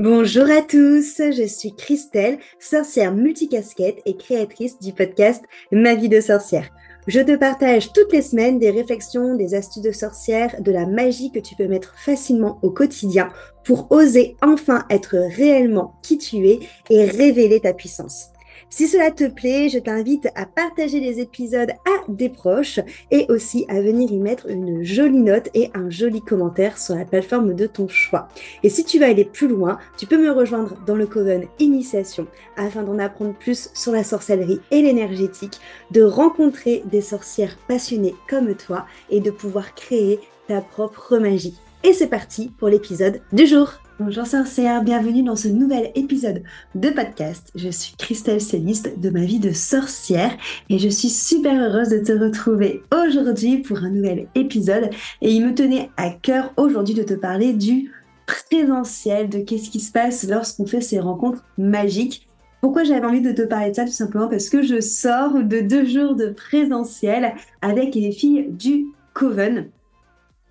Bonjour à tous, je suis Christelle, sorcière multicasquette et créatrice du podcast Ma vie de sorcière. Je te partage toutes les semaines des réflexions, des astuces de sorcière, de la magie que tu peux mettre facilement au quotidien pour oser enfin être réellement qui tu es et révéler ta puissance. Si cela te plaît, je t'invite à partager les épisodes à des proches et aussi à venir y mettre une jolie note et un joli commentaire sur la plateforme de ton choix. Et si tu veux aller plus loin, tu peux me rejoindre dans le Coven Initiation afin d'en apprendre plus sur la sorcellerie et l'énergétique, de rencontrer des sorcières passionnées comme toi et de pouvoir créer ta propre magie. Et c'est parti pour l'épisode du jour. Bonjour sorcière, bienvenue dans ce nouvel épisode de podcast. Je suis Christelle Céliste de ma vie de sorcière et je suis super heureuse de te retrouver aujourd'hui pour un nouvel épisode et il me tenait à cœur aujourd'hui de te parler du présentiel, de qu'est-ce qui se passe lorsqu'on fait ces rencontres magiques. Pourquoi j'avais envie de te parler de ça Tout simplement parce que je sors de deux jours de présentiel avec les filles du Coven.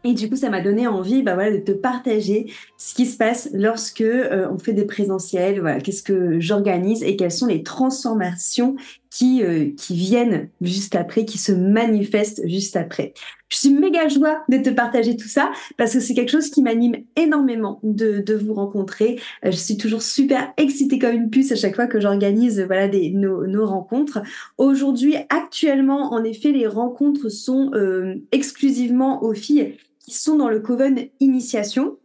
Et du coup, ça m'a donné envie bah, voilà, de te partager ce qui se passe lorsque euh, on fait des présentiels, voilà, qu'est-ce que j'organise et quelles sont les transformations qui, euh, qui viennent juste après, qui se manifestent juste après. Je suis méga joie de te partager tout ça parce que c'est quelque chose qui m'anime énormément de, de vous rencontrer. Euh, je suis toujours super excitée comme une puce à chaque fois que j'organise voilà des, nos, nos rencontres. Aujourd'hui, actuellement, en effet, les rencontres sont exclusivement aux filles qui sont dans le Coven Initiation.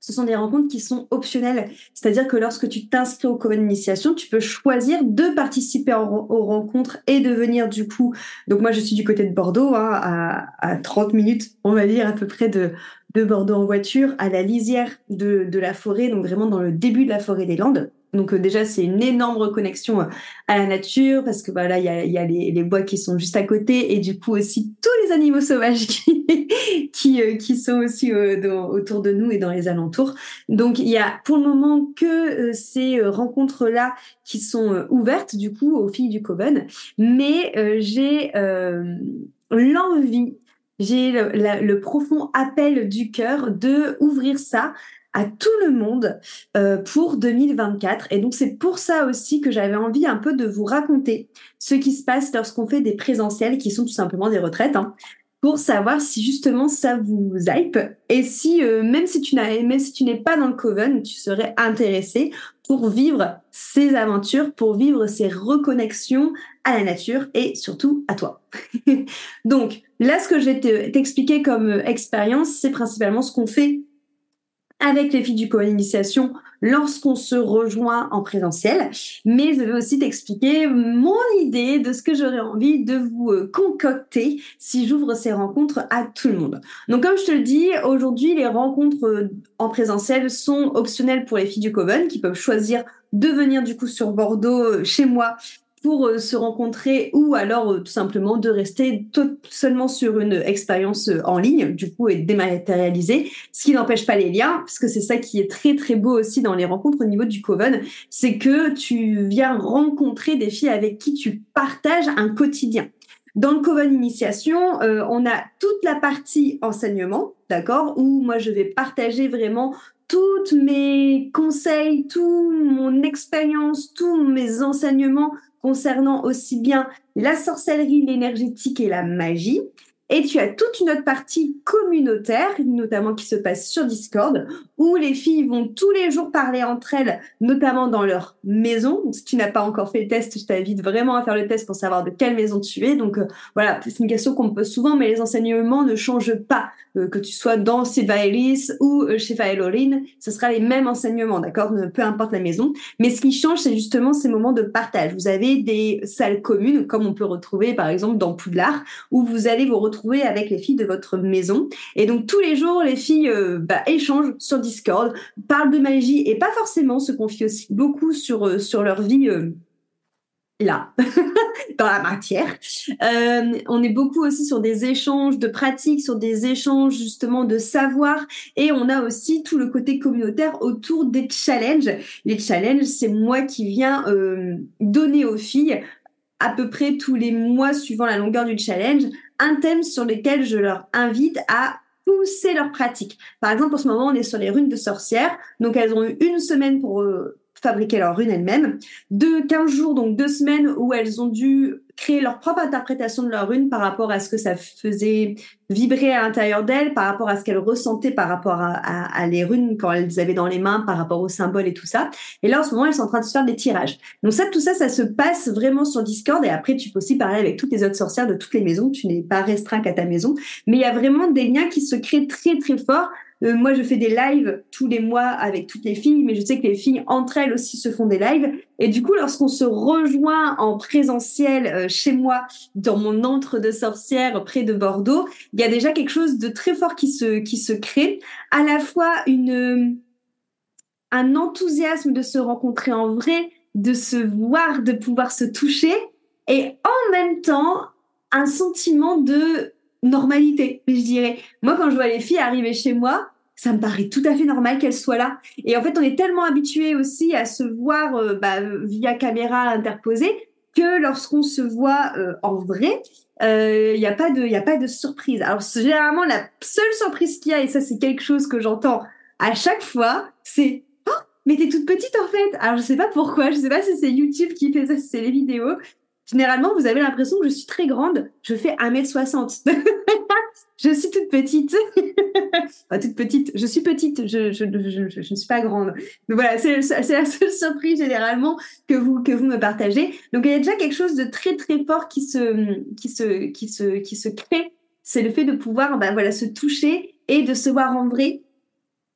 Ce sont des rencontres qui sont optionnelles. C'est-à-dire que lorsque tu t'inscris au Coven Initiation, tu peux choisir de participer aux rencontres et de venir du coup. Donc moi, je suis du côté de Bordeaux, hein, à, à 30 minutes, on va dire à peu près de, de Bordeaux en voiture, à la lisière de, de la forêt, donc vraiment dans le début de la forêt des Landes. Donc euh, déjà, c'est une énorme reconnexion euh, à la nature parce que voilà, il y a, les, bois qui sont juste à côté et du coup aussi tous les animaux sauvages qui euh, qui sont aussi autour de nous et dans les alentours. Donc il y a pour le moment que ces rencontres là qui sont ouvertes du coup aux filles du Coven, mais j'ai l'envie j'ai le, le, profond appel du cœur de ouvrir ça à tout le monde euh, pour 2024. Et donc c'est pour ça aussi que j'avais envie un peu de vous raconter ce qui se passe lorsqu'on fait des présentiels qui sont tout simplement des retraites. Hein, pour savoir si justement ça vous hype et si euh, même si tu n'as même si tu n'es pas dans le coven, tu serais intéressé pour vivre ces aventures, pour vivre ces reconnexions à la nature et surtout à toi. Donc là, ce que je vais t'expliquer comme euh, expérience, c'est principalement ce qu'on fait avec les filles du co-initiation lorsqu'on se rejoint en présentiel. Mais je vais aussi t'expliquer mon idée de ce que j'aurais envie de vous euh, concocter si j'ouvre ces rencontres à tout le monde. Donc comme je te le dis, aujourd'hui les rencontres euh, en présentiel sont optionnelles pour les filles du Coven qui peuvent choisir de venir du coup sur Bordeaux euh, chez moi pour euh, se rencontrer ou alors euh, tout simplement de rester tout, seulement sur une expérience euh, en ligne, du coup, et dématérialisée, ce qui n'empêche pas les liens, parce que c'est ça qui est très très beau aussi dans les rencontres au niveau du Coven, c'est que tu viens rencontrer des filles avec qui tu partages un quotidien. Dans le Coven Initiation, on a toute la partie enseignement, d'accord, où moi je vais partager vraiment tous mes conseils, toute mon expérience, tous mes enseignements concernant aussi bien la sorcellerie, l'énergétique et la magie. Et tu as toute une autre partie communautaire, notamment qui se passe sur Discord, où les filles vont tous les jours parler entre elles, notamment dans leur maison. Donc, si tu n'as pas encore fait le test, je t'invite vraiment à faire le test pour savoir de quelle maison tu es. Donc, euh, voilà, c'est une question qu'on me pose souvent, mais les enseignements ne changent pas. Euh, que tu sois dans Sylvaelis ou euh, chez Faeloline, ce sera les mêmes enseignements, d'accord? Peu importe la maison. Mais ce qui change, c'est justement ces moments de partage. Vous avez des salles communes, comme on peut retrouver par exemple dans Poudlard, où vous allez vous retrouver avec les filles de votre maison. Et donc tous les jours, les filles euh, bah, échangent sur Discord, parlent de magie et pas forcément se confient aussi beaucoup sur, sur leur vie là, dans la matière. Euh, on est beaucoup aussi sur des échanges de pratiques, sur des échanges justement de savoir, et on a aussi tout le côté communautaire autour des challenges. Les challenges, c'est moi qui viens euh, donner aux filles à peu près tous les mois suivant la longueur du challenge un thème sur lequel je leur invite à pousser leur pratique. Par exemple, en ce moment, on est sur les runes de sorcières. Donc, elles ont eu une semaine pour euh, fabriquer leur rune elles-mêmes. De 15 jours, donc deux semaines où elles ont dû créer leur propre interprétation de leur rune par rapport à ce que ça faisait vibrer à l'intérieur d'elles, par rapport à ce qu'elles ressentaient par rapport à, à, les runes quand elles avaient dans les mains, par rapport aux symboles et tout ça. Et là, en ce moment, elles sont en train de se faire des tirages. Donc ça, tout ça, ça se passe vraiment sur Discord. Et après, tu peux aussi parler avec toutes les autres sorcières de toutes les maisons. Tu n'es pas restreint qu'à ta maison. Mais il y a vraiment des liens qui se créent très, très forts euh, moi, je fais des lives tous les mois avec toutes les filles, mais je sais que les filles entre elles aussi se font des lives. Et du coup, lorsqu'on se rejoint en présentiel euh, chez moi, dans mon antre de sorcière près de Bordeaux, il y a déjà quelque chose de très fort qui se qui se crée. À la fois une un enthousiasme de se rencontrer en vrai, de se voir, de pouvoir se toucher, et en même temps un sentiment de normalité, je dirais. Moi, quand je vois les filles arriver chez moi, ça me paraît tout à fait normal qu'elles soient là. Et en fait, on est tellement habitué aussi à se voir euh, bah, via caméra interposée que lorsqu'on se voit euh, en vrai, il euh, n'y a pas de, a pas de surprise. Alors généralement, la seule surprise qu'il y a, et ça c'est quelque chose que j'entends à chaque fois, c'est oh, mais t'es toute petite en fait. Alors je sais pas pourquoi, je sais pas si c'est YouTube qui fait ça, si c'est les vidéos, Généralement, vous avez l'impression que je suis très grande. Je fais 1m60. je suis toute petite. pas toute petite. Je suis petite. Je, ne suis pas grande. Donc voilà, c'est la seule surprise généralement que vous, que vous me partagez. Donc il y a déjà quelque chose de très très fort qui se, qui se, qui se, qui se crée. C'est le fait de pouvoir bah, voilà, se toucher et de se voir en vrai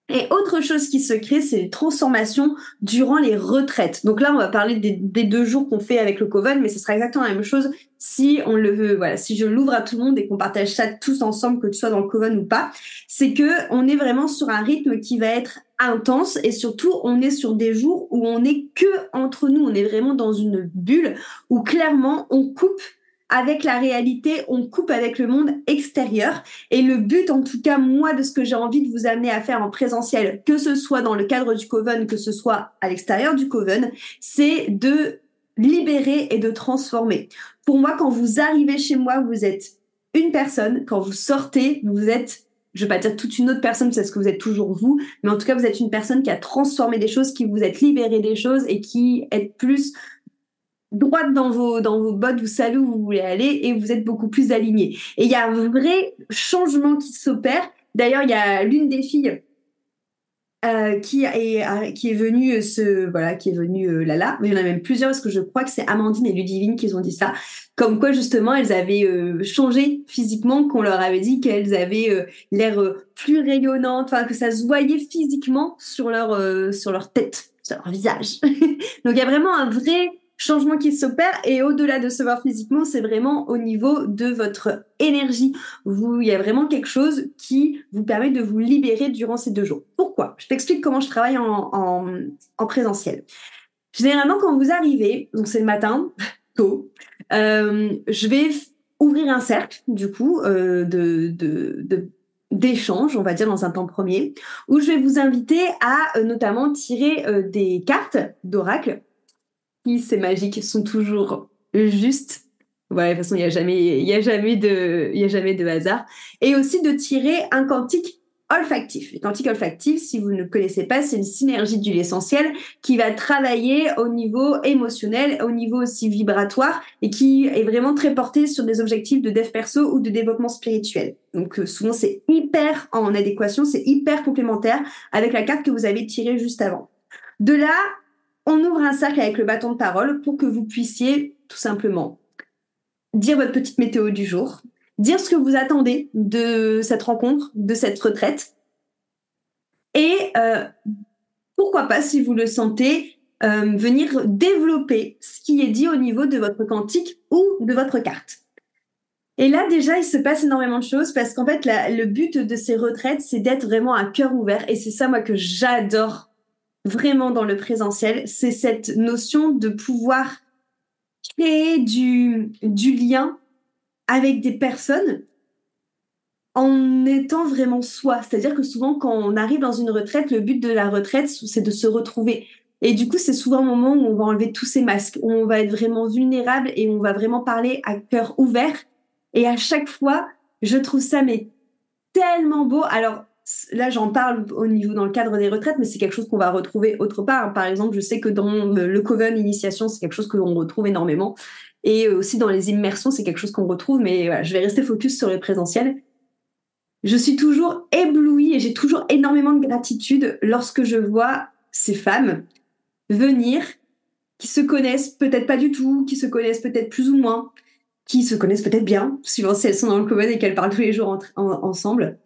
et autre chose qui se crée, c'est les transformations durant les retraites. Donc là, on va parler des, deux jours qu'on fait avec le Coven, mais ce sera exactement la même chose si on le veut. Voilà, si je l'ouvre à tout le monde et qu'on partage ça tous ensemble, que tu sois dans le Coven ou pas, c'est que on est vraiment sur un rythme qui va être intense et surtout on est sur des jours où on est que entre nous. On est vraiment dans une bulle où clairement on coupe avec la réalité, on coupe avec le monde extérieur. Et le but, en tout cas, moi, de ce que j'ai envie de vous amener à faire en présentiel, que ce soit dans le cadre du Coven, que ce soit à l'extérieur du Coven, c'est de libérer et de transformer. Pour moi, quand vous arrivez chez moi, vous êtes une personne. Quand vous sortez, vous êtes je vais pas dire toute une autre personne parce que vous êtes toujours vous, mais en tout cas vous êtes une personne qui a transformé des choses, qui vous êtes libéré des choses et qui est plus droite dans vos, dans vos bottes, vous savez où vous voulez aller et vous êtes beaucoup plus aligné. Et il y a un vrai changement qui s'opère. D'ailleurs, il y a l'une des filles euh, qui est euh, qui est venue se voilà qui est venue euh, là là mais il y en a même plusieurs parce que je crois que c'est Amandine et Ludivine qui ont dit ça comme quoi justement elles avaient euh, changé physiquement qu'on leur avait dit qu'elles avaient l'air plus rayonnantes enfin que ça se voyait physiquement sur leur sur leur tête sur leur visage donc il y a vraiment un vrai changement qui s'opère et au-delà de se voir physiquement, c'est vraiment au niveau de votre énergie. Vous, il y a vraiment quelque chose qui vous permet de vous libérer durant ces deux jours. Pourquoi? Je t'explique comment je travaille en, en, en, présentiel. Généralement, quand vous arrivez, donc c'est le matin, tôt, euh, je vais ouvrir un cercle, du coup, euh, d'échange, on va dire dans un temps premier, où je vais vous inviter à euh, notamment tirer des cartes d'oracle c'est magique, sont toujours justes. Ouais, de toute façon, il n'y a jamais, il a jamais de, il a jamais de hasard. Et aussi de tirer un quantique olfactif. Le quantique olfactif, si vous ne connaissez pas, c'est une synergie d'huile essentielle qui va travailler au niveau émotionnel, au niveau aussi vibratoire et qui est vraiment très porté sur des objectifs de dev perso ou de développement spirituel. Donc euh, souvent c'est hyper en adéquation, c'est hyper complémentaire avec la carte que vous avez tirée juste avant. De là, on ouvre un cercle avec le bâton de parole pour que vous puissiez tout simplement dire votre petite météo du jour, dire ce que vous attendez de cette rencontre, de cette retraite. Et euh, pourquoi pas, si vous le sentez, euh, venir développer ce qui est dit au niveau de votre quantique ou de votre carte. Et là, déjà, il se passe énormément de choses parce qu'en fait, le but de ces retraites, c'est d'être vraiment à cœur ouvert. Et c'est ça, moi, que j'adore vraiment dans le présentiel, c'est cette notion de pouvoir créer du, lien avec des personnes en étant vraiment soi. C'est-à-dire que souvent, quand on arrive dans une retraite, le but de la retraite, c'est de se retrouver. Et du coup, c'est souvent un moment où on va enlever tous ces masques, où on va être vraiment vulnérable et on va vraiment parler à cœur ouvert. Et à chaque fois, je trouve ça mais tellement beau. Alors, là, j'en parle au niveau dans le cadre des retraites, mais c'est quelque chose qu'on va retrouver autre part. Par exemple, je sais que dans le Coven Initiation, c'est quelque chose que l'on retrouve énormément. Et aussi dans les immersions, c'est quelque chose qu'on retrouve, mais je vais rester focus sur le présentiel. Je suis toujours éblouie et j'ai toujours énormément de gratitude lorsque je vois ces femmes venir, qui se connaissent peut-être pas du tout, qui se connaissent peut-être plus ou moins, qui se connaissent peut-être bien, suivant si elles sont dans le Coven et qu'elles parlent tous les jours ensemble,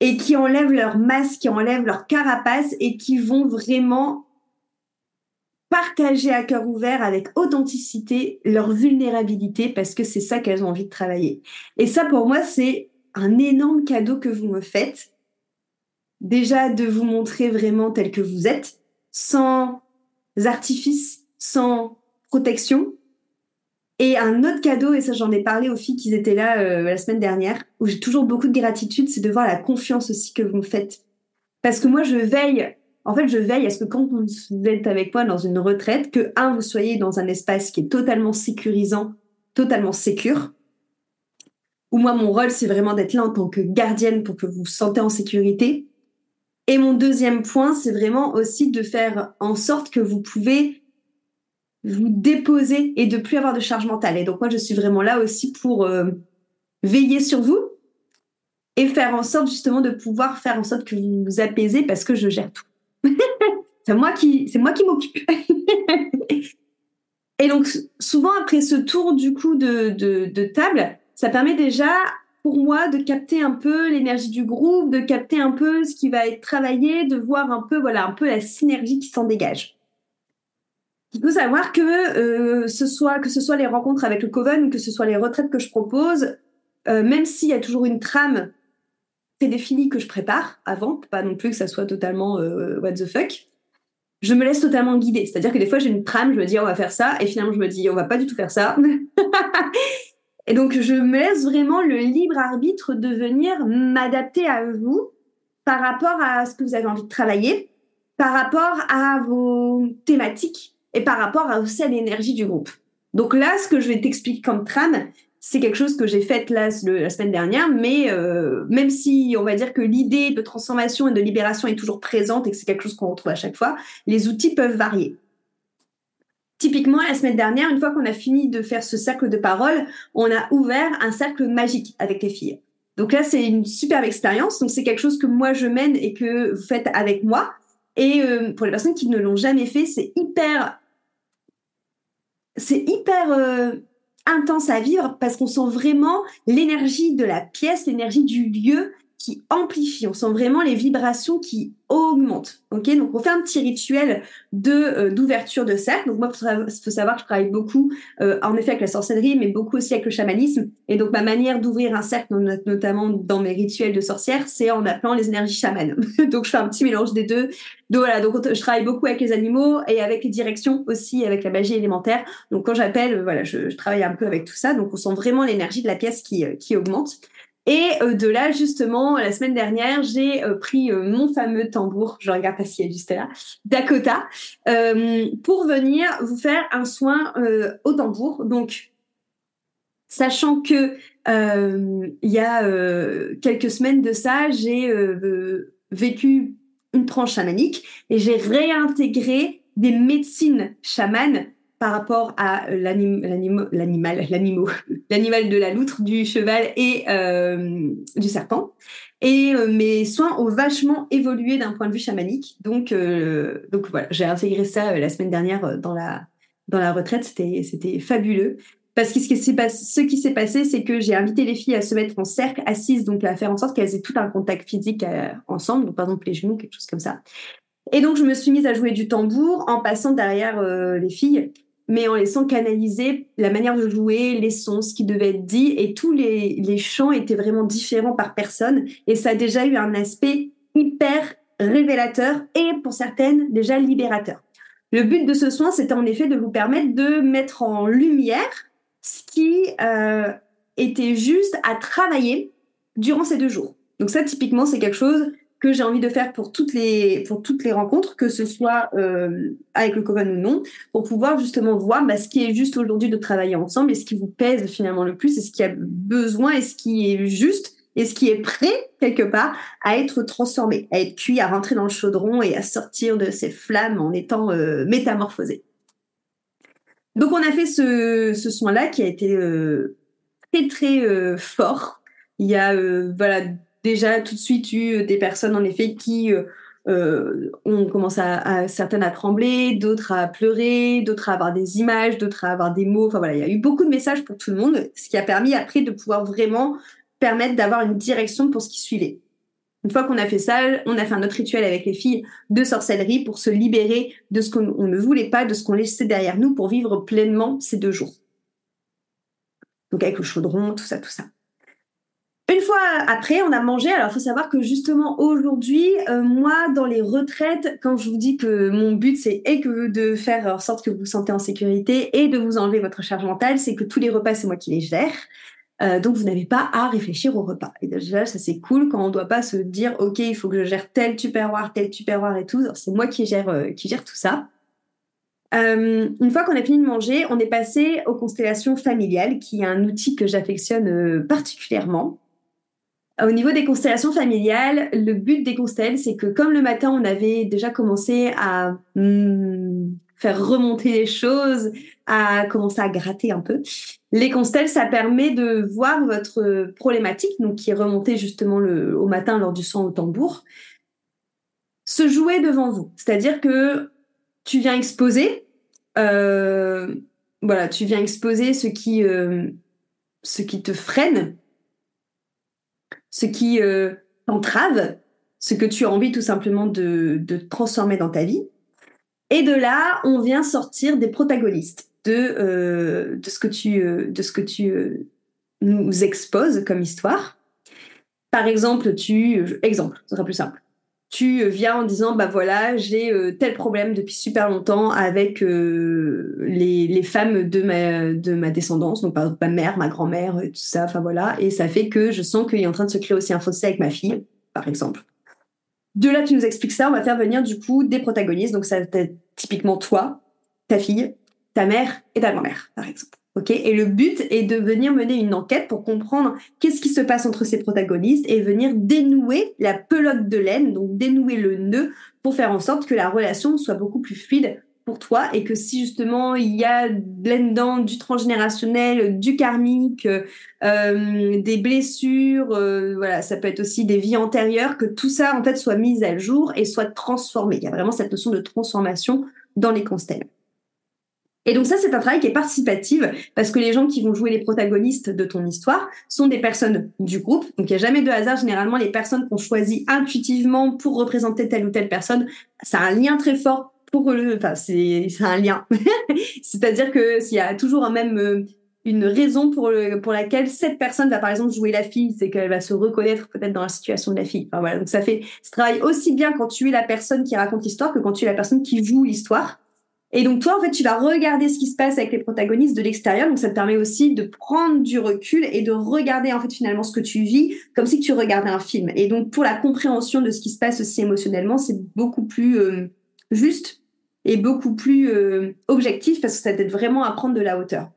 et qui enlèvent leur masque, qui enlèvent leur carapace et qui vont vraiment partager à cœur ouvert avec authenticité leur vulnérabilité parce que c'est ça qu'elles ont envie de travailler. Et ça, pour moi, c'est un énorme cadeau que vous me faites. Déjà, de vous montrer vraiment tel que vous êtes, sans artifices, sans protection. Et un autre cadeau, et ça j'en ai parlé aux filles qui étaient là euh, la semaine dernière, où j'ai toujours beaucoup de gratitude, c'est de voir la confiance aussi que vous me faites. Parce que moi, je veille en fait, je veille à ce que quand vous êtes avec moi dans une retraite, que, un, vous soyez dans un espace qui est totalement sécurisant, totalement sécure. Ou moi, mon rôle, c'est vraiment d'être là en tant que gardienne pour que vous vous sentez en sécurité. Et mon deuxième point, c'est vraiment aussi de faire en sorte que vous pouvez vous déposer et de plus avoir de charge mentale. Et donc moi, je suis vraiment là aussi pour euh, veiller sur vous et faire en sorte justement de pouvoir faire en sorte que vous vous apaisez parce que je gère tout. c'est moi qui, c'est moi qui m'occupe. et donc, souvent, après ce tour du coup de, de, table, ça permet déjà pour moi de capter un peu l'énergie du groupe, de capter un peu ce qui va être travaillé, de voir un peu, voilà, un peu la synergie qui s'en dégage. Il faut savoir que euh, ce soit que ce soit les rencontres avec le Coven que ce soit les retraites que je propose, euh, même s'il y a toujours une trame filis que je prépare avant, pas non plus que ça soit totalement euh, what the fuck. Je me laisse totalement guider. C'est-à-dire que des fois, j'ai une trame, je me dis, on va faire ça, et finalement, je me dis, on va pas du tout faire ça. et donc, je me laisse vraiment le libre arbitre de venir m'adapter à vous par rapport à ce que vous avez envie de travailler, par rapport à vos thématiques et par rapport à aussi à l'énergie du groupe. Donc là, ce que je vais t'expliquer comme trame, c'est quelque chose que j'ai fait là, la semaine dernière, mais euh, même si on va dire que l'idée de transformation et de libération est toujours présente et que c'est quelque chose qu'on retrouve à chaque fois, les outils peuvent varier. Typiquement, la semaine dernière, une fois qu'on a fini de faire ce cercle de parole, on a ouvert un cercle magique avec les filles. Donc là, c'est une superbe expérience. Donc c'est quelque chose que moi je mène et que vous faites avec moi. Et euh, pour les personnes qui ne l'ont jamais fait, c'est hyper, c'est hyper euh, intense à vivre parce qu'on sent vraiment l'énergie de la pièce, l'énergie du lieu qui amplifie. On sent vraiment les vibrations qui augmentent. Ok, donc on fait un petit rituel de euh, d'ouverture de cercle. Donc moi, il faut savoir que je travaille beaucoup, euh, en effet, avec la sorcellerie, mais beaucoup aussi avec le chamanisme. Et donc ma manière d'ouvrir un cercle, notamment dans mes rituels de sorcière, c'est en appelant les énergies chamanes. donc je fais un petit mélange des deux. Donc voilà, donc je travaille beaucoup avec les animaux et avec les directions aussi, avec la magie élémentaire. Donc quand j'appelle, voilà, je, je, travaille un peu avec tout ça. Donc on sent vraiment l'énergie de la pièce qui, euh, qui augmente. Et euh, de là, justement, la semaine dernière, j'ai euh, pris euh, mon fameux tambour, je regarde pas si elle est juste là, Dakota, pour venir vous faire un soin au tambour. Donc, sachant que il y a quelques semaines de ça, j'ai vécu une tranche chamanique et j'ai réintégré des médecines chamanes par rapport à l'animal, l'animal, de la loutre, du cheval et euh, du serpent. Et euh, mes soins ont vachement évolué d'un point de vue chamanique. Donc, euh, donc voilà, j'ai intégré ça la semaine dernière dans la dans la retraite. C'était fabuleux. Parce que ce qui s'est passé, ce qui s'est passé, c'est que j'ai invité les filles à se mettre en cercle, assises, donc à faire en sorte qu'elles aient tout un contact physique ensemble, donc par exemple les genoux, quelque chose comme ça. Et donc je me suis mise à jouer du tambour en passant derrière les filles mais en laissant canaliser la manière de jouer, les sons, ce qui devait être dit, et tous les, les chants étaient vraiment différents par personne, et ça a déjà eu un aspect hyper révélateur et pour certaines déjà libérateur. Le but de ce soin, c'était en effet de vous permettre de mettre en lumière ce qui euh, était juste à travailler durant ces deux jours. Donc ça, typiquement, c'est quelque chose que j'ai envie de faire pour toutes les pour toutes les rencontres, que ce soit euh, avec le Coven ou non, pour pouvoir justement voir bah, ce qui est juste aujourd'hui de travailler ensemble et ce qui vous pèse finalement le plus et ce qui a besoin et ce qui est juste et ce qui est prêt quelque part à être transformé, à être cuit, à rentrer dans le chaudron et à sortir de ses flammes en étant euh, métamorphosé. Donc on a fait ce, ce soin-là qui a été euh, très très euh, fort. Il y a voilà déjà tout de suite eu des personnes en effet qui euh, on commence à, certaines à trembler, d'autres à pleurer, d'autres à avoir des images, d'autres à avoir des mots. Enfin voilà, il y a eu beaucoup de messages pour tout le monde, ce qui a permis après de pouvoir vraiment permettre d'avoir une direction pour ce qui suivait. Une fois qu'on a fait ça, on a fait un autre rituel avec les filles de sorcellerie pour se libérer de ce qu'on ne voulait pas, de ce qu'on laissait derrière nous pour vivre pleinement ces deux jours. Donc avec le chaudron, tout ça, tout ça. Une fois après, on a mangé. Alors, il faut savoir que justement aujourd'hui, euh, moi, dans les retraites, quand je vous dis que mon but c'est de faire en sorte que vous vous sentez en sécurité et de vous enlever votre charge mentale, c'est que tous les repas c'est moi qui les gère. Euh, donc vous n'avez pas à réfléchir au repas. Et déjà, ça c'est cool quand on ne doit pas se dire ok, il faut que je gère tel tupperware, tel tupperware et tout. C'est moi qui gère euh, qui gère tout ça. une fois qu'on a fini de manger, on est passé aux constellations familiales, qui est un outil que j'affectionne particulièrement. Au niveau des constellations familiales, le but des constelles, c'est que comme le matin, on avait déjà commencé à hmm, faire remonter les choses, à commencer à gratter un peu, les constelles, ça permet de voir votre problématique, qui est remontée justement au matin lors du son au tambour, se jouer devant vous. C'est-à-dire que tu viens exposer, euh, voilà, tu viens exposer ce qui, euh, ce qui te freine ce qui euh, t'entrave, ce que tu as envie tout simplement de, transformer dans ta vie. Et de là, on vient sortir des protagonistes de, euh, ce que tu, euh, de ce que tu euh, nous exposes comme histoire. Par exemple, tu, exemple, ce sera plus simple tu viens en disant bah voilà j'ai euh, tel problème depuis super longtemps avec euh, les, femmes de ma de ma descendance donc ma mère ma grand-mère tout ça enfin voilà. Et ça fait que je sens qu'il est en train de se créer aussi un fossé avec ma fille par exemple. De là tu nous expliques ça. On va faire venir du coup des protagonistes. Donc ça typiquement toi ta fille ta mère et ta grand-mère par exemple Ok, et le but est de venir mener une enquête pour comprendre qu'est-ce qui se passe entre ces protagonistes et venir dénouer la pelote de laine, donc dénouer le nœud pour faire en sorte que la relation soit beaucoup plus fluide pour toi et que si justement il y a là-dedans du transgénérationnel, du karmique, euh, des blessures, euh, voilà, ça peut être aussi des vies antérieures, que tout ça en fait soit mis à jour et soit transformé. Il y a vraiment cette notion de transformation dans les constellations. Et donc ça, c'est un travail qui est participatif parce que les gens qui vont jouer les protagonistes de ton histoire sont des personnes du groupe. Donc il n'y a jamais de hasard. Généralement, les personnes qu'on choisit intuitivement pour représenter telle ou telle personne, ça a un lien très fort pour le. Enfin, c'est un lien. C'est-à-dire que s'il y a toujours un même euh, une raison pour, le, pour laquelle cette personne va par exemple jouer la fille, c'est qu'elle va se reconnaître peut-être dans la situation de la fille. Enfin, voilà, donc ça fait ce travail aussi bien quand tu es la personne qui raconte l'histoire que quand tu es la personne qui joue l'histoire. Et donc toi, en fait, tu vas regarder ce qui se passe avec les protagonistes de l'extérieur. Donc ça te permet aussi de prendre du recul et de regarder en fait finalement ce que tu vis comme si tu regardais un film. Et donc pour la compréhension de ce qui se passe aussi émotionnellement, c'est beaucoup plus euh, juste et beaucoup plus euh, objectif parce que ça t'aide vraiment à prendre de la hauteur.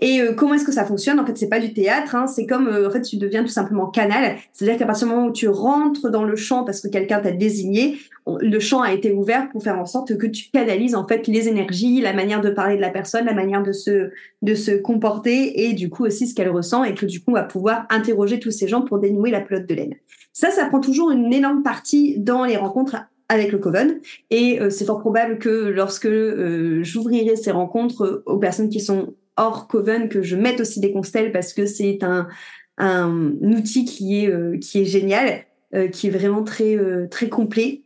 Et euh, comment est-ce que ça fonctionne? En fait, c'est pas du théâtre. Hein, c'est comme euh, en fait, tu deviens tout simplement canal. C'est-à-dire qu'à partir du moment où tu rentres dans le champ parce que quelqu'un t'a désigné, le champ a été ouvert pour faire en sorte que tu canalises en fait les énergies, la manière de parler de la personne, la manière de se de se comporter et du coup aussi ce qu'elle ressent et que du coup on va pouvoir interroger tous ces gens pour dénouer la pelote de laine. Ça, ça prend toujours une énorme partie dans les rencontres avec le Coven. Et euh, c'est fort probable que lorsque j'ouvrirai ces rencontres aux personnes qui sont hors Coven que je mette aussi des constelles parce que c'est un, un, outil qui est, euh, qui est génial, euh, qui est vraiment très, euh, très complet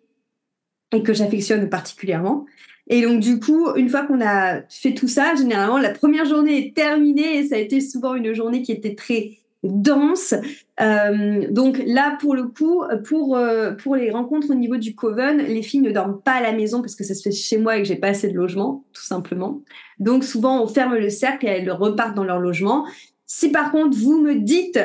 et que j'affectionne particulièrement. Et donc, du coup, une fois qu'on a fait tout ça, généralement, la première journée est terminée et ça a été souvent une journée qui était très dense. Euh, donc là, pour le coup, pour euh, pour les rencontres au niveau du coven, les filles ne dorment pas à la maison parce que ça se fait chez moi et que j'ai pas assez de logement, tout simplement. Donc souvent, on ferme le cercle et elles repartent dans leur logement. Si par contre vous me dites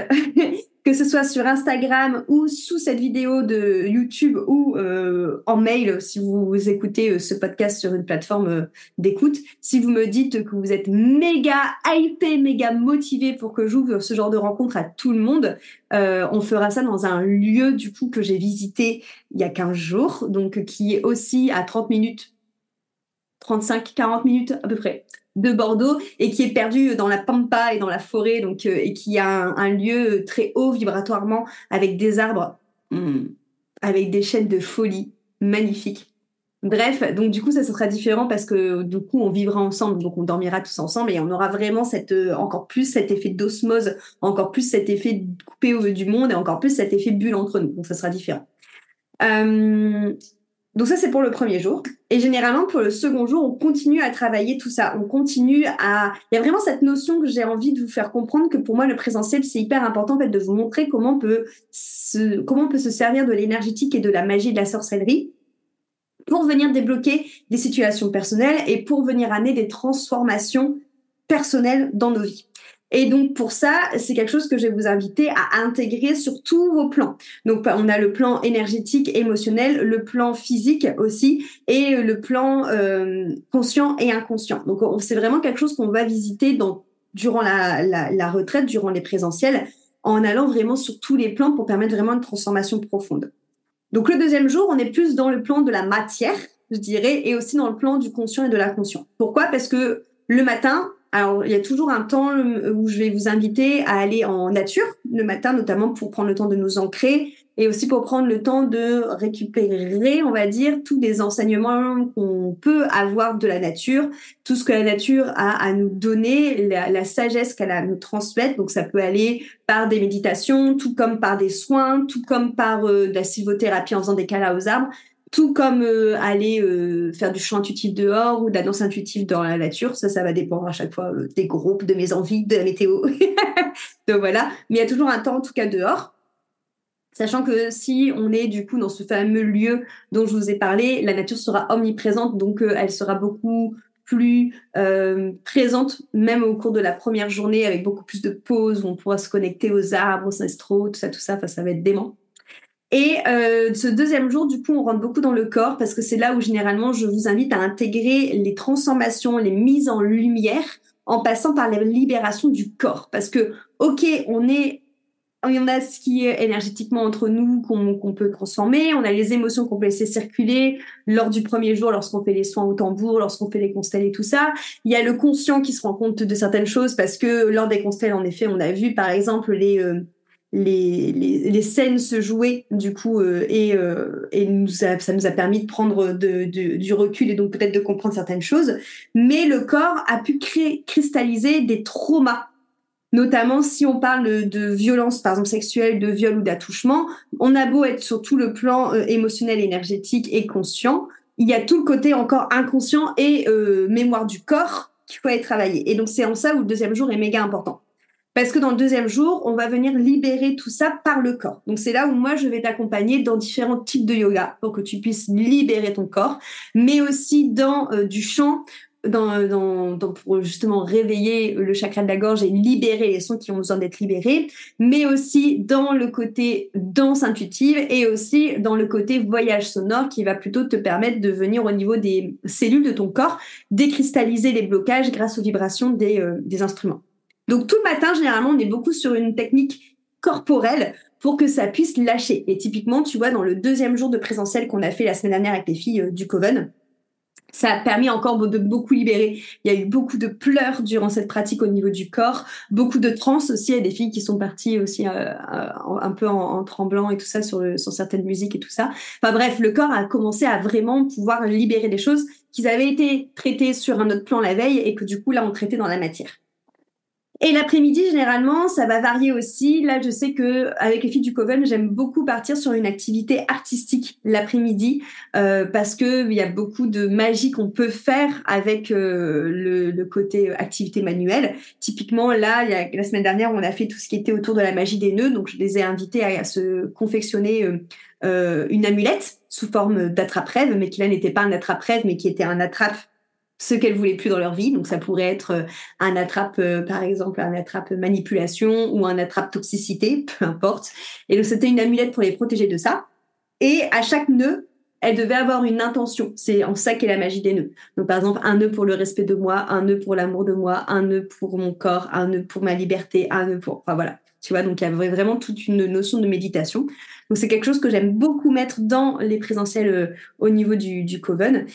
que ce soit sur Instagram ou sous cette vidéo de YouTube ou euh, en mail si vous écoutez euh, ce podcast sur une plateforme euh, d'écoute. Si vous me dites que vous êtes méga hypé, méga motivé pour que j'ouvre ce genre de rencontre à tout le monde, on fera ça dans un lieu du coup que j'ai visité il y a 15 jours, donc qui est aussi à 30 minutes 35, 40 minutes à peu près de Bordeaux et qui est perdu dans la pampa et dans la forêt, donc euh, et qui a un, lieu très haut vibratoirement avec des arbres, hmm, avec des chaînes de folie magnifiques. Bref, donc du coup ça, sera différent parce que du coup on vivra ensemble, donc on dormira tous ensemble et on aura vraiment cette euh, encore plus cet effet d'osmose, encore plus cet effet coupé au du monde et encore plus cet effet bulle entre nous. Donc ça sera différent. Euh, donc ça, c'est pour le premier jour. Et généralement, pour le second jour, on continue à travailler tout ça. On continue à... Il y a vraiment cette notion que j'ai envie de vous faire comprendre que pour moi, le présentiel, c'est hyper important en de vous montrer comment on peut se, comment on peut se servir de l'énergétique et de la magie de la sorcellerie pour venir débloquer des situations personnelles et pour venir amener des transformations personnelles dans nos vies. Et donc pour ça, c'est quelque chose que je vais vous inviter à intégrer sur tous vos plans. Donc on a le plan énergétique, émotionnel, le plan physique aussi, et le plan euh, conscient et inconscient. Donc c'est vraiment quelque chose qu'on va visiter dans, durant la, la, la retraite, durant les présentiels, en allant vraiment sur tous les plans pour permettre vraiment une transformation profonde. Donc le deuxième jour, on est plus dans le plan de la matière, je dirais, et aussi dans le plan du conscient et de l'inconscient. Pourquoi? Parce que le matin, alors, il y a toujours un temps euh, où je vais vous inviter à aller en nature le matin, notamment pour prendre le temps de nous ancrer et aussi pour prendre le temps de récupérer, on va dire, tous les enseignements qu'on peut avoir de la nature, tout ce que la nature a à nous donner, la, sagesse qu'elle a à nous transmettre. Donc, ça peut aller par des méditations, tout comme par des soins, tout comme par euh, de la sylvothérapie en faisant des câlins aux arbres tout comme euh, aller euh, faire du chant intuitif dehors ou de la danse intuitive dans la nature. Ça, ça va dépendre à chaque fois euh, des groupes, de mes envies, de la météo. Donc voilà. Mais il y a toujours un temps, en tout cas, dehors. Sachant que si on est du coup dans ce fameux lieu dont je vous ai parlé, la nature sera omniprésente, donc elle sera beaucoup plus présente, même au cours de la première journée, avec beaucoup plus de pauses où on pourra se connecter aux arbres, aux ancestraux, tout ça, tout ça. Ça va être dément. Et euh, ce deuxième jour, du coup, on rentre beaucoup dans le corps parce que c'est là où généralement je vous invite à intégrer les transformations, les mises en lumière en passant par la libération du corps. Parce que, ok, on est, il y en a ce qui est énergétiquement entre nous qu'on peut transformer, on a les émotions qu'on peut laisser circuler lors du premier jour, lorsqu'on fait les soins au tambour, lorsqu'on fait les constelles et tout ça. Il y a le conscient qui se rend compte de certaines choses parce que lors des constelles, en effet, on a vu par exemple les euh, les, scènes se jouer du coup euh, et, euh, et nous ça nous a permis de prendre du recul et donc peut-être de comprendre certaines choses. Mais le corps a pu cristalliser des traumas. Notamment si on parle de violence par exemple sexuelle de viol ou d'attouchement on a beau être sur tout le plan euh, émotionnel énergétique et conscient il y a tout le côté encore inconscient et mémoire du corps qu'il faut aller travailler et donc c'est en ça où le deuxième jour est méga important parce que dans le deuxième jour, on va venir libérer tout ça par le corps. Donc c'est là où moi, je vais t'accompagner dans différents types de yoga pour que tu puisses libérer ton corps, mais aussi dans euh, du chant, dans, dans, pour justement réveiller le chakra de la gorge et libérer les sons qui ont besoin d'être libérés, mais aussi dans le côté danse intuitive et aussi dans le côté voyage sonore qui va plutôt te permettre de venir au niveau des cellules de ton corps, décristalliser les blocages grâce aux vibrations des, euh, des instruments. Donc tout le matin, généralement, on est beaucoup sur une technique corporelle pour que ça puisse lâcher. Et typiquement, tu vois, dans le deuxième jour de présentiel qu'on a fait la semaine dernière avec les filles euh, du Coven, ça a permis encore de beaucoup libérer. Il y a eu beaucoup de pleurs durant cette pratique au niveau du corps, beaucoup de trans aussi. Il y a des filles qui sont parties aussi euh, euh, un peu en, tremblant et tout ça sur, sur certaines musiques et tout ça. Enfin bref, le corps a commencé à vraiment pouvoir libérer des choses qui avaient été traitées sur un autre plan la veille et que du coup là on traitait dans la matière. Et l'après-midi, généralement, ça va varier aussi. Là, je sais que avec les filles du Coven, j'aime beaucoup partir sur une activité artistique l'après-midi euh, parce que il y a beaucoup de magie qu'on peut faire avec euh, le, côté activité manuelle. Typiquement, là, la semaine dernière, on a fait tout ce qui était autour de la magie des nœuds. Donc, je les ai invités à, se confectionner euh, une amulette sous forme d'attrape-rêve, mais qui là n'était pas un attrape-rêve, mais qui était un attrape ce qu'elles voulaient plus dans leur vie. Donc ça pourrait être euh, un attrape, euh, par exemple, un attrape manipulation ou un attrape toxicité, peu importe. Et donc c'était une amulette pour les protéger de ça. Et à chaque nœud, elle devait avoir une intention. C'est en ça qu'est la magie des nœuds. Donc par exemple, un nœud pour le respect de moi, un nœud pour l'amour de moi, un nœud pour mon corps, un nœud pour ma liberté, un nœud pour... Enfin voilà. Tu vois, donc il y avait vraiment toute une notion de méditation. Donc c'est quelque chose que j'aime beaucoup mettre dans les présentiels euh, au niveau du, du Coven.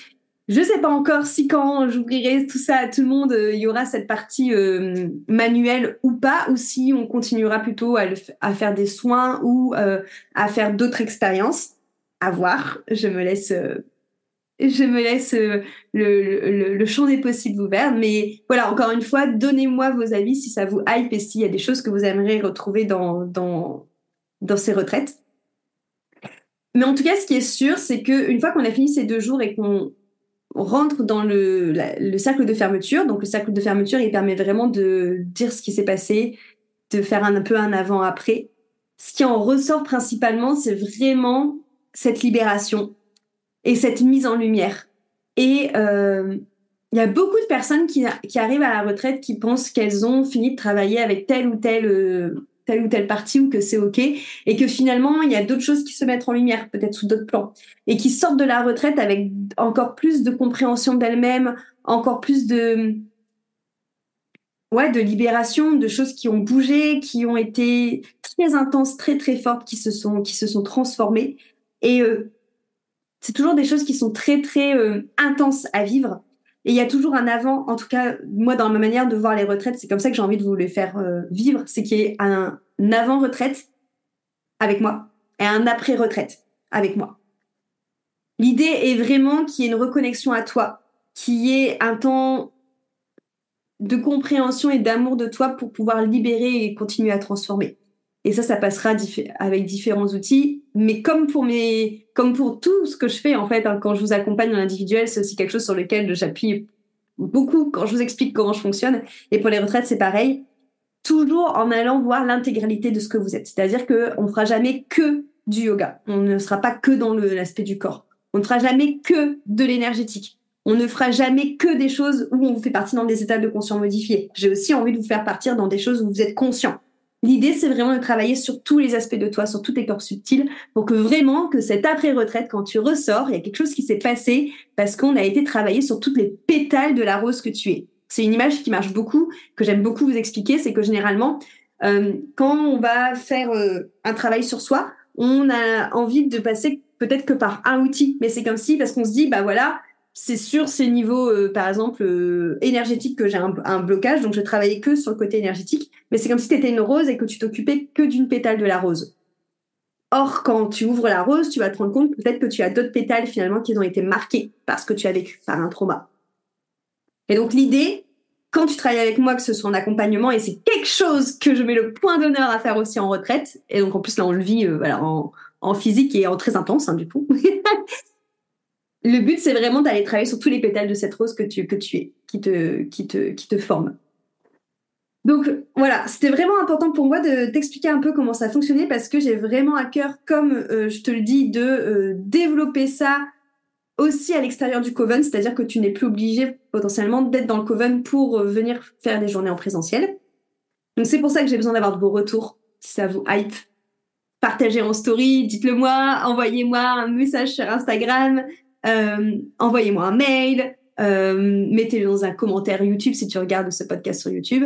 Je sais pas encore si quand j'ouvrirai tout ça à tout le monde, euh, il y aura cette partie euh, manuelle ou pas, ou si on continuera plutôt à, faire des soins ou euh, à faire d'autres expériences. À voir. Je me laisse, je me laisse le, champ des possibles ouvert. Mais voilà, encore une fois, donnez-moi vos avis si ça vous hype et s'il y a des choses que vous aimeriez retrouver dans, dans, dans ces retraites. Mais en tout cas, ce qui est sûr, c'est qu'une fois qu'on a fini ces deux jours et qu'on rentre dans le, le, cercle de fermeture. Donc le cercle de fermeture, il permet vraiment de dire ce qui s'est passé, de faire un, peu un avant-après. Ce qui en ressort principalement, c'est vraiment cette libération et cette mise en lumière. Et euh, il y a beaucoup de personnes qui, qui, arrivent à la retraite qui pensent qu'elles ont fini de travailler avec tel ou tel euh, telle ou telle partie ou que c'est OK et que finalement il y a d'autres choses qui se mettent en lumière peut-être sous d'autres plans et qui sortent de la retraite avec encore plus de compréhension d'elles-mêmes, encore plus de ouais, de libération, de choses qui ont bougé, qui ont été très intenses, très très fortes qui se sont qui se sont transformées et euh, c'est toujours des choses qui sont très très euh, intenses à vivre et il y a toujours un avant, en tout cas, moi, dans ma manière de voir les retraites, c'est comme ça que j'ai envie de vous les faire euh, vivre, c'est qu'il y ait un, avant-retraite avec moi et un après-retraite avec moi. L'idée est vraiment qu'il y ait une reconnexion à toi, qu'il y ait un temps de compréhension et d'amour de toi pour pouvoir libérer et continuer à transformer. Et ça, ça passera avec différents outils. Mais comme pour mes, comme pour tout ce que je fais, en fait, hein, quand je vous accompagne en individuel, c'est aussi quelque chose sur lequel j'appuie beaucoup quand je vous explique comment je fonctionne. Et pour les retraites, c'est pareil. Toujours en allant voir l'intégralité de ce que vous êtes. C'est-à-dire qu'on ne fera jamais que du yoga. On ne sera pas que dans l'aspect du corps. On ne fera jamais que de l'énergétique. On ne fera jamais que des choses où on vous fait partie dans des états de conscience modifiés. J'ai aussi envie de vous faire partir dans des choses où vous êtes conscient. L'idée, c'est vraiment de travailler sur tous les aspects de toi, sur tous tes corps subtils, pour que vraiment, que cette après-retraite, quand tu ressors, il y a quelque chose qui s'est passé parce qu'on a été travaillé sur toutes les pétales de la rose que tu es. C'est une image qui marche beaucoup, que j'aime beaucoup vous expliquer, c'est que généralement, euh, quand on va faire euh, un travail sur soi, on a envie de passer peut-être que par un outil, mais c'est comme si, parce qu'on se dit, bah voilà, c'est sur ces niveaux, euh, par exemple, euh, énergétiques que j'ai un, blocage, donc je travaillais que sur le côté énergétique, mais c'est comme si tu étais une rose et que tu t'occupais que d'une pétale de la rose. Or, quand tu ouvres la rose, tu vas te rendre compte peut-être que tu as d'autres pétales finalement qui ont été marqués par ce que tu as vécu, par un trauma. Et donc l'idée, quand tu travailles avec moi, que ce soit en accompagnement, et c'est quelque chose que je mets le point d'honneur à faire aussi en retraite, et donc en plus là on le vit euh, en, physique et en très intense hein, du coup, le but, c'est vraiment d'aller travailler sur tous les pétales de cette rose que tu, que tu es, qui te, qui te, qui te forme. Donc voilà, c'était vraiment important pour moi de t'expliquer un peu comment ça fonctionnait parce que j'ai vraiment à cœur, comme euh, je te le dis, de euh, développer ça aussi à l'extérieur du coven, c'est-à-dire que tu n'es plus obligé potentiellement d'être dans le coven pour euh, venir faire des journées en présentiel. Donc c'est pour ça que j'ai besoin d'avoir de vos retours, si ça vous hype. Partagez en story, dites-le moi, envoyez-moi un message sur Instagram, euh, envoyez-moi un mail, euh, mettez-le dans un commentaire YouTube si tu regardes ce podcast sur YouTube.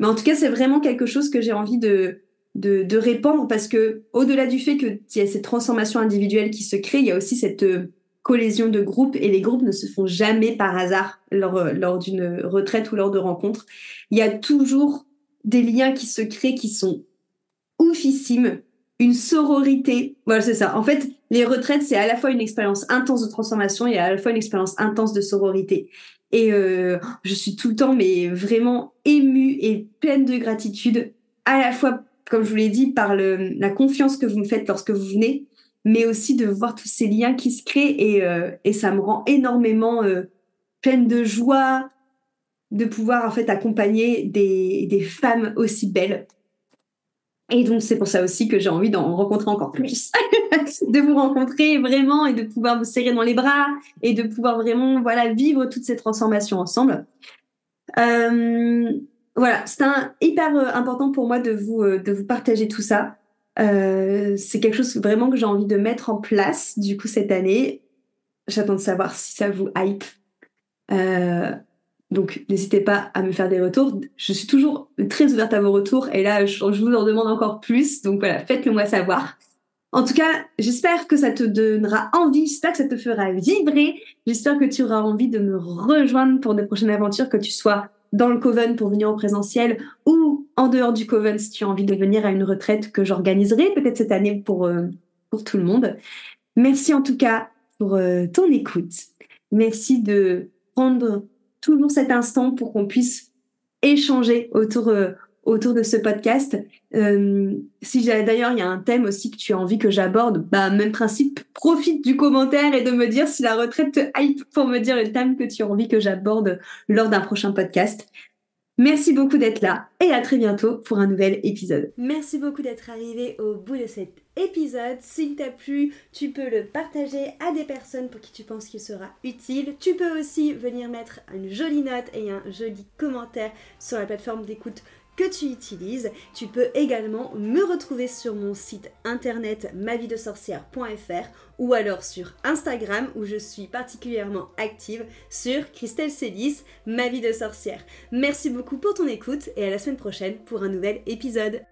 Mais en tout cas, c'est vraiment quelque chose que j'ai envie de, de, de, répandre parce que au-delà du fait qu'il y a cette transformation individuelle qui se crée, il y a aussi cette euh, cohésion de groupe et les groupes ne se font jamais par hasard lors, lors d'une retraite ou lors de rencontres. Il y a toujours des liens qui se créent qui sont oufissimes une sororité. Voilà, c'est ça. En fait, les retraites, c'est à la fois une expérience intense de transformation et à la fois une expérience intense de sororité. Et euh, je suis tout le temps, mais vraiment émue et pleine de gratitude, à la fois, comme je vous l'ai dit, par le, la confiance que vous me faites lorsque vous venez, mais aussi de voir tous ces liens qui se créent et, euh, et ça me rend énormément euh, pleine de joie de pouvoir en fait accompagner des, des femmes aussi belles Et donc, c'est pour ça aussi que j'ai envie d'en rencontrer encore plus, de vous rencontrer vraiment et de pouvoir vous serrer dans les bras et de pouvoir vraiment, voilà, vivre toutes ces transformations ensemble. Euh, voilà, c'est hyper euh, important pour moi de vous, euh, de vous partager tout ça. c'est quelque chose vraiment que j'ai envie de mettre en place, du coup, cette année. J'attends de savoir si ça vous hype. Donc, n'hésitez pas à me faire des retours. Je suis toujours très ouverte à vos retours et là, je, vous en demande encore plus. Donc voilà, faites-le moi savoir. En tout cas, j'espère que ça te donnera envie, j'espère que ça te fera vibrer, j'espère que tu auras envie de me rejoindre pour des prochaines aventures, que tu sois dans le Coven pour venir au présentiel ou en dehors du Coven si tu as envie de venir à une retraite que j'organiserai peut-être cette année pour, euh, pour tout le monde. Merci en tout cas pour euh, ton écoute. Merci de prendre toujours cet instant pour qu'on puisse échanger autour, euh, autour de ce podcast. Euh, si d'ailleurs il y a un thème aussi que tu as envie que j'aborde, bah même principe, profite du commentaire et de me dire si la retraite te hype pour me dire le thème que tu as envie que j'aborde lors d'un prochain podcast. Merci beaucoup d'être là et à très bientôt pour un nouvel épisode. Merci beaucoup d'être arrivé au bout de cet épisode. S'il t'a plu, tu peux le partager à des personnes pour qui tu penses qu'il sera utile. Tu peux aussi venir mettre une jolie note et un joli commentaire sur la plateforme d'écoute que tu utilises. Tu peux également me retrouver sur mon site internet mavidesorcière.fr ou alors sur Instagram où je suis particulièrement active sur Christelle Célis, ma vie de sorcière. Merci beaucoup pour ton écoute et à la semaine prochaine pour un nouvel épisode.